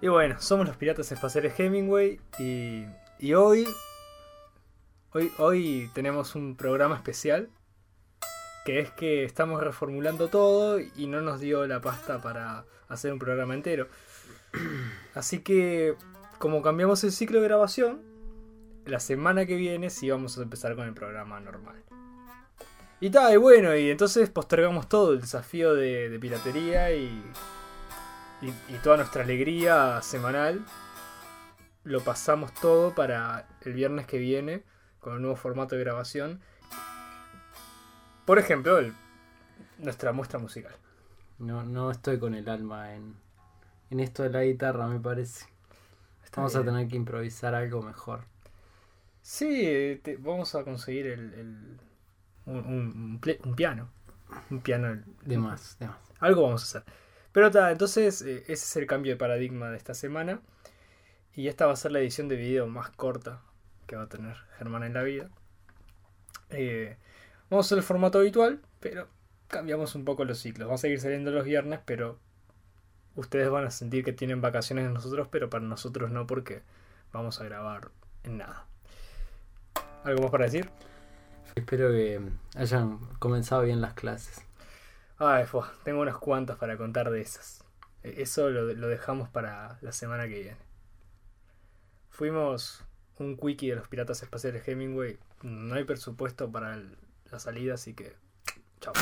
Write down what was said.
Y bueno, somos los Piratas Espaciales Hemingway y, y hoy, hoy, hoy tenemos un programa especial que es que estamos reformulando todo y no nos dio la pasta para hacer un programa entero. Así que, como cambiamos el ciclo de grabación, la semana que viene sí vamos a empezar con el programa normal. Y tal, y bueno, y entonces postergamos todo el desafío de, de piratería y, y, y toda nuestra alegría semanal. Lo pasamos todo para el viernes que viene con un nuevo formato de grabación. Por ejemplo, el- nuestra muestra musical. No, no estoy con el alma en, en esto de la guitarra, me parece. Vamos a tener que improvisar algo mejor. Sí, te- vamos a conseguir el, el- un, un- un ple- un piano. Un piano. De más, de más. Algo vamos a hacer. Pero ta, entonces eh, ese es el cambio de paradigma de esta semana. Y esta va a ser la edición de video más corta que va a tener Germán en la vida. Eh, vamos a hacer el formato habitual, pero cambiamos un poco los ciclos. Vamos a seguir saliendo los viernes, pero ustedes van a sentir que tienen vacaciones de nosotros, pero para nosotros no, porque vamos a grabar en nada. ¿Algo más para decir? Espero que hayan comenzado bien las clases. Ay, fua, tengo unas cuantas para contar de esas. E- Eso lo, dejamos para la semana que viene. Fuimos un quickie de los piratas espaciales Hemingway. No hay presupuesto para la salida, así que. Chao.